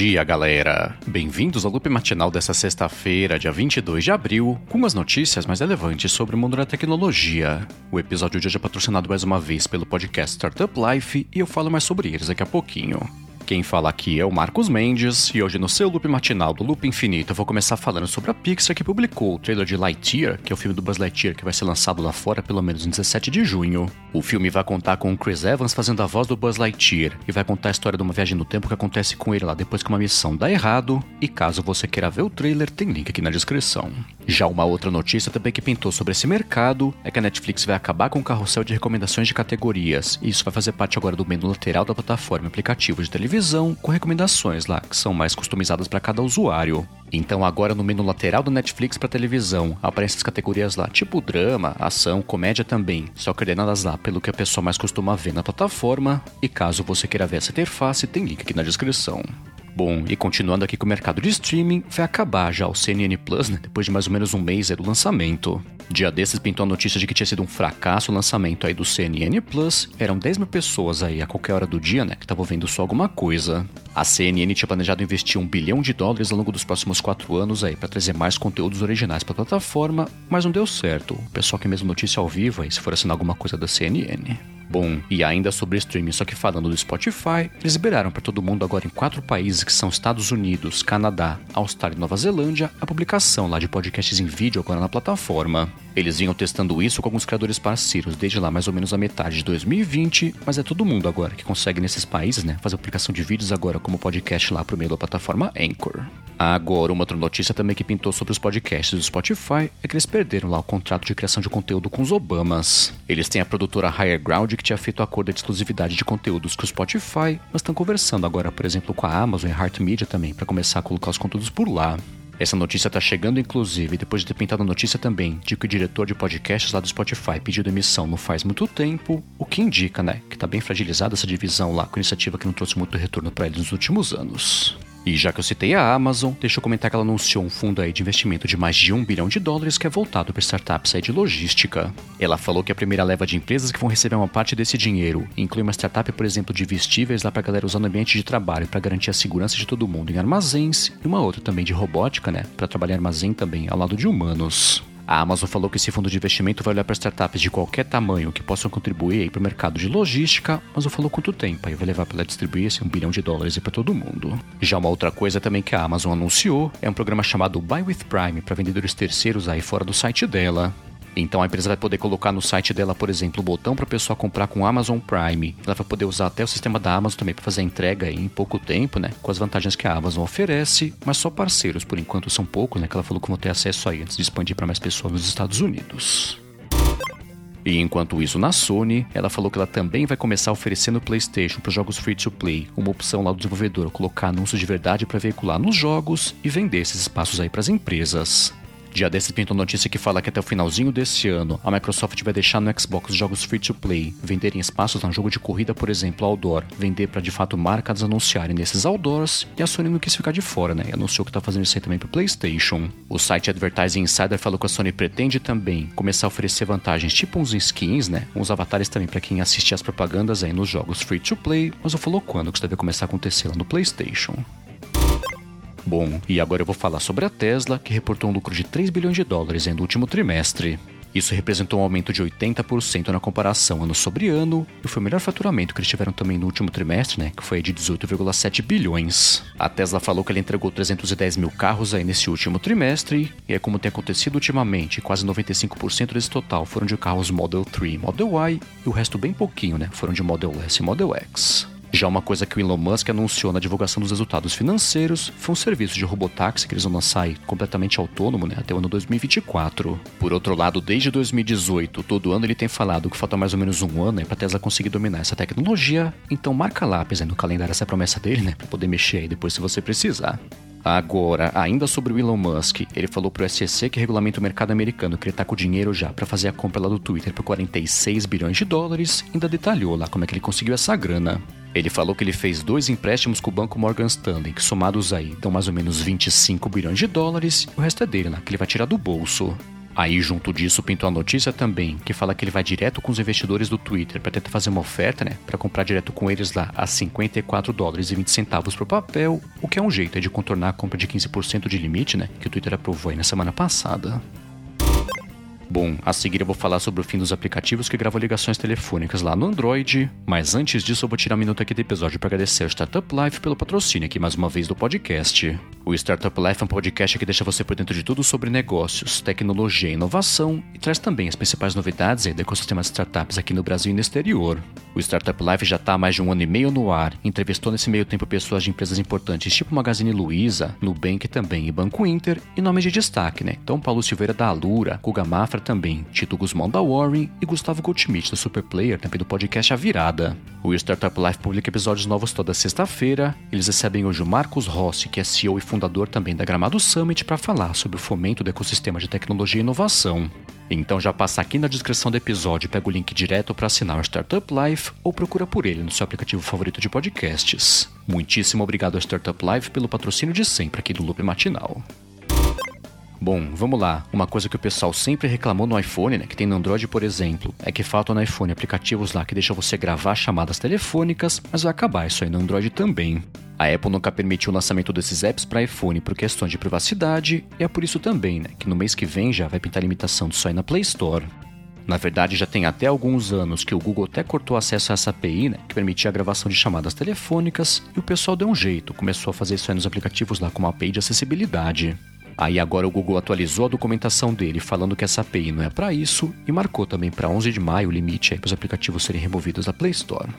dia, galera! Bem-vindos ao loop matinal dessa sexta-feira, dia 22 de abril, com as notícias mais relevantes sobre o mundo da tecnologia. O episódio de hoje é patrocinado mais uma vez pelo podcast Startup Life e eu falo mais sobre eles daqui a pouquinho. Quem fala aqui é o Marcos Mendes, e hoje no seu loop matinal do Loop Infinito eu vou começar falando sobre a Pixar que publicou o trailer de Lightyear, que é o filme do Buzz Lightyear que vai ser lançado lá fora pelo menos em 17 de junho. O filme vai contar com o Chris Evans fazendo a voz do Buzz Lightyear e vai contar a história de uma viagem no tempo que acontece com ele lá depois que uma missão dá errado. E caso você queira ver o trailer, tem link aqui na descrição. Já uma outra notícia também que pintou sobre esse mercado é que a Netflix vai acabar com o carrossel de recomendações de categorias, e isso vai fazer parte agora do menu lateral da plataforma aplicativo de televisão, com recomendações lá que são mais customizadas para cada usuário. Então agora no menu lateral do Netflix para televisão aparecem as categorias lá, tipo drama, ação, comédia também, só coordenadas lá pelo que a pessoa mais costuma ver na plataforma, e caso você queira ver essa interface, tem link aqui na descrição. Bom, e continuando aqui com o mercado de streaming, vai acabar já o CNN Plus, né? Depois de mais ou menos um mês do lançamento. Dia desses pintou a notícia de que tinha sido um fracasso o lançamento aí do CNN Plus. Eram 10 mil pessoas aí a qualquer hora do dia, né? Que estavam vendo só alguma coisa. A CNN tinha planejado investir um bilhão de dólares ao longo dos próximos quatro anos aí para trazer mais conteúdos originais para a plataforma, mas não deu certo. O pessoal quer mesmo notícia ao vivo aí, se for assinar alguma coisa da CNN. Bom, e ainda sobre streaming, só que falando do Spotify, eles liberaram para todo mundo agora em quatro países que são Estados Unidos, Canadá, Austrália e Nova Zelândia a publicação lá de podcasts em vídeo agora na plataforma. Eles vinham testando isso com alguns criadores parceiros desde lá mais ou menos a metade de 2020, mas é todo mundo agora que consegue nesses países, né, fazer publicação de vídeos agora como podcast lá pro meio da plataforma Anchor. Agora, uma outra notícia também que pintou sobre os podcasts do Spotify é que eles perderam lá o contrato de criação de conteúdo com os Obamas. Eles têm a produtora Higher Ground que tinha feito acordo de exclusividade de conteúdos com o Spotify, mas estão conversando agora, por exemplo, com a Amazon e a Heart Media também para começar a colocar os conteúdos por lá. Essa notícia está chegando, inclusive, depois de ter pintado a notícia também de que o diretor de podcasts lá do Spotify pediu demissão não faz muito tempo, o que indica, né, que está bem fragilizada essa divisão lá com iniciativa que não trouxe muito retorno para eles nos últimos anos. E já que eu citei a Amazon, deixa eu comentar que ela anunciou um fundo aí de investimento de mais de um bilhão de dólares que é voltado para startups aí de logística. Ela falou que a primeira leva de empresas que vão receber uma parte desse dinheiro inclui uma startup, por exemplo, de vestíveis lá para galera usar no ambiente de trabalho para garantir a segurança de todo mundo em armazéns, e uma outra também de robótica, né, para trabalhar em armazém também ao lado de humanos. A Amazon falou que esse fundo de investimento vai olhar para startups de qualquer tamanho que possam contribuir para o mercado de logística, mas não falou quanto tempo, aí vai levar para ela distribuir esse um bilhão de dólares para todo mundo. Já uma outra coisa também que a Amazon anunciou é um programa chamado Buy with Prime para vendedores terceiros aí fora do site dela. Então a empresa vai poder colocar no site dela, por exemplo, o botão para a pessoa comprar com Amazon Prime. Ela vai poder usar até o sistema da Amazon também para fazer a entrega em pouco tempo, né? Com as vantagens que a Amazon oferece, mas só parceiros, por enquanto são poucos, né? Que ela falou que vão ter acesso aí antes de expandir para mais pessoas nos Estados Unidos. E enquanto isso, na Sony, ela falou que ela também vai começar oferecendo o PlayStation para jogos free to play, uma opção lá do desenvolvedor colocar anúncios de verdade para veicular nos jogos e vender esses espaços aí para as empresas. Dia desses pintou notícia que fala que até o finalzinho desse ano a Microsoft vai deixar no Xbox jogos free to play, venderem espaços no jogo de corrida, por exemplo, outdoor, vender para de fato marcas anunciarem nesses outdoors, e a Sony não quis ficar de fora, né? E anunciou que tá fazendo isso aí também pro PlayStation. O site Advertising Insider falou que a Sony pretende também começar a oferecer vantagens tipo uns skins, né? Uns avatares também para quem assiste as propagandas aí nos jogos free to play, mas não falou quando que isso deve começar a acontecer lá no PlayStation. Bom, e agora eu vou falar sobre a Tesla, que reportou um lucro de 3 bilhões de dólares no último trimestre. Isso representou um aumento de 80% na comparação ano sobre ano, e foi o melhor faturamento que eles tiveram também no último trimestre, né, que foi de 18,7 bilhões. A Tesla falou que ela entregou 310 mil carros aí nesse último trimestre, e é como tem acontecido ultimamente, quase 95% desse total foram de carros Model 3 e Model Y, e o resto bem pouquinho, né, foram de Model S e Model X. Já uma coisa que o Elon Musk anunciou na divulgação dos resultados financeiros foi um serviço de robotáxi que eles vão lançar completamente autônomo né, até o ano 2024. Por outro lado, desde 2018, todo ano ele tem falado que falta mais ou menos um ano para a Tesla conseguir dominar essa tecnologia, então marca lápis aí no calendário essa promessa dele, né, para poder mexer aí depois se você precisar. Agora, ainda sobre o Elon Musk, ele falou pro SEC que regulamenta o mercado americano que ele tá com dinheiro já para fazer a compra lá do Twitter por 46 bilhões de dólares, ainda detalhou lá como é que ele conseguiu essa grana. Ele falou que ele fez dois empréstimos com o banco Morgan Stanley, que somados aí dão mais ou menos 25 bilhões de dólares, e o resto é dele, né, que ele vai tirar do bolso. Aí, junto disso, pintou a notícia também, que fala que ele vai direto com os investidores do Twitter para tentar fazer uma oferta, né? Para comprar direto com eles lá a 54 dólares e 20 centavos por papel, o que é um jeito de contornar a compra de 15% de limite, né? Que o Twitter aprovou aí na semana passada. Bom, a seguir eu vou falar sobre o fim dos aplicativos que gravam ligações telefônicas lá no Android, mas antes disso eu vou tirar um minuto aqui do episódio para agradecer ao Startup Life pelo patrocínio aqui mais uma vez do podcast. O Startup Life é um podcast que deixa você por dentro de tudo sobre negócios, tecnologia e inovação e traz também as principais novidades do ecossistema de startups aqui no Brasil e no exterior. O Startup Life já está há mais de um ano e meio no ar, entrevistou nesse meio tempo pessoas de empresas importantes tipo Magazine Luiza, Nubank também e Banco Inter e nomes de destaque, né? Então Paulo Silveira da Alura, Guga Mafra também, Tito Guzmão da Warren e Gustavo Goldschmidt da Superplayer, também do podcast A Virada. O Startup Life publica episódios novos toda sexta-feira. Eles recebem hoje o Marcos Rossi, que é CEO e fundador também da Gramado Summit, para falar sobre o fomento do ecossistema de tecnologia e inovação. Então já passa aqui na descrição do episódio, pega o link direto para assinar o Startup Life ou procura por ele no seu aplicativo favorito de podcasts. Muitíssimo obrigado ao Startup Life pelo patrocínio de sempre aqui do Loop Matinal. Bom, vamos lá. Uma coisa que o pessoal sempre reclamou no iPhone, né, que tem no Android, por exemplo, é que faltam no iPhone aplicativos lá que deixam você gravar chamadas telefônicas, mas vai acabar isso aí no Android também. A Apple nunca permitiu o lançamento desses apps para iPhone por questões de privacidade, e é por isso também, né, que no mês que vem já vai pintar limitação disso aí na Play Store. Na verdade, já tem até alguns anos que o Google até cortou acesso a essa API, né, que permitia a gravação de chamadas telefônicas, e o pessoal deu um jeito, começou a fazer isso aí nos aplicativos lá com uma API de acessibilidade. Aí agora o Google atualizou a documentação dele falando que essa API não é para isso e marcou também para 11 de maio o limite para os aplicativos serem removidos da Play Store.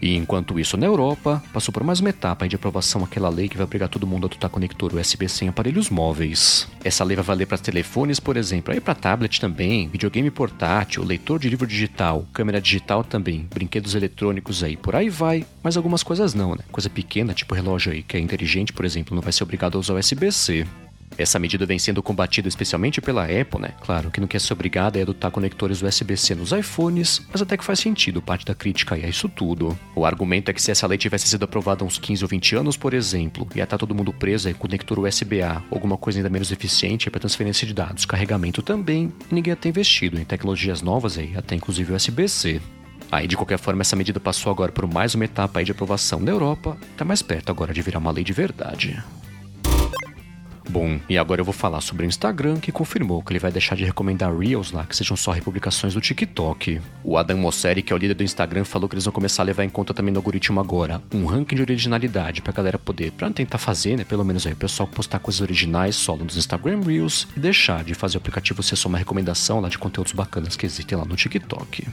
E enquanto isso, na Europa, passou por mais uma etapa de aprovação aquela lei que vai obrigar todo mundo a adotar conector USB-C em aparelhos móveis. Essa lei vai valer para telefones, por exemplo, aí para tablet também, videogame portátil, leitor de livro digital, câmera digital também, brinquedos eletrônicos aí, por aí vai, mas algumas coisas não, né? Coisa pequena, tipo relógio aí que é inteligente, por exemplo, não vai ser obrigado a usar USB-C. Essa medida vem sendo combatida especialmente pela Apple, né? Claro que não quer ser obrigada a adotar conectores USB-C nos iPhones, mas até que faz sentido parte da crítica a isso tudo. O argumento é que se essa lei tivesse sido aprovada há uns 15 ou 20 anos, por exemplo, ia estar todo mundo preso com conector USB-A, alguma coisa ainda menos eficiente para transferência de dados, carregamento também, e ninguém ia ter investido em tecnologias novas aí, até inclusive USB-C. Aí, de qualquer forma, essa medida passou agora por mais uma etapa de aprovação na Europa, está mais perto agora de virar uma lei de verdade. Bom, e agora eu vou falar sobre o Instagram, que confirmou que ele vai deixar de recomendar Reels lá, que sejam só republicações do TikTok. O Adam Mosseri, que é o líder do Instagram, falou que eles vão começar a levar em conta também no algoritmo agora um ranking de originalidade pra galera poder, pra tentar fazer, né, pelo menos aí o pessoal postar coisas originais solo nos Instagram Reels e deixar de fazer o aplicativo ser só uma recomendação lá de conteúdos bacanas que existem lá no TikTok.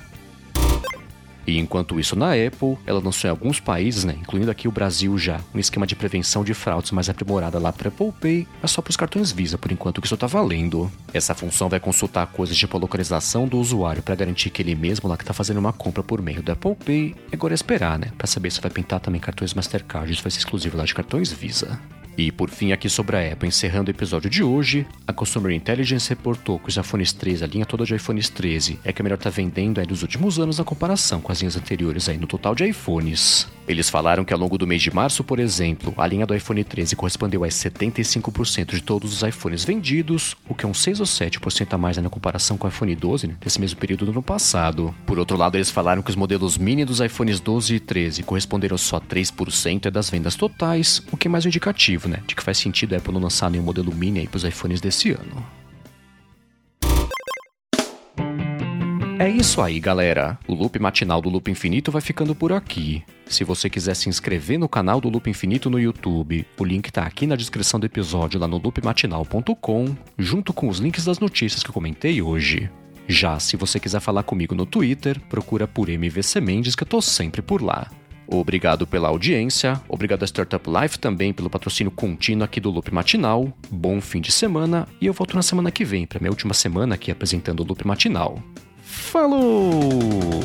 E enquanto isso, na Apple, ela lançou em alguns países, né, incluindo aqui o Brasil já, um esquema de prevenção de fraudes mais aprimorada lá para Apple Pay, mas só para os cartões Visa, por enquanto que isso está valendo. Essa função vai consultar coisas tipo a localização do usuário para garantir que ele mesmo lá que está fazendo uma compra por meio do Apple Pay, agora é esperar, né, para saber se vai pintar também cartões Mastercard, isso vai ser exclusivo lá de cartões Visa. E por fim, aqui sobre a Apple, encerrando o episódio de hoje, a Consumer Intelligence reportou que os iPhones 13, a linha toda de iPhones 13, é que a melhor está vendendo aí dos últimos anos na comparação com as linhas anteriores aí no total de iPhones. Eles falaram que ao longo do mês de março, por exemplo, a linha do iPhone 13 correspondeu a 75% de todos os iPhones vendidos, o que é um 6 ou 7% a mais na comparação com o iPhone 12 né, desse mesmo período do ano passado. Por outro lado, eles falaram que os modelos mini dos iPhones 12 e 13 corresponderam só a 3% das vendas totais, o que é mais um indicativo, né, de que faz sentido a Apple não lançar nenhum modelo mini aí para os iPhones desse ano. É isso aí, galera. O loop matinal do Loop Infinito vai ficando por aqui. Se você quiser se inscrever no canal do Loop Infinito no YouTube, o link tá aqui na descrição do episódio lá no loopmatinal.com, junto com os links das notícias que eu comentei hoje. Já se você quiser falar comigo no Twitter, procura por MVC Mendes que eu tô sempre por lá. Obrigado pela audiência, obrigado a Startup Life também pelo patrocínio contínuo aqui do Loop Matinal. Bom fim de semana e eu volto na semana que vem para minha última semana aqui apresentando o Loop Matinal. Falou!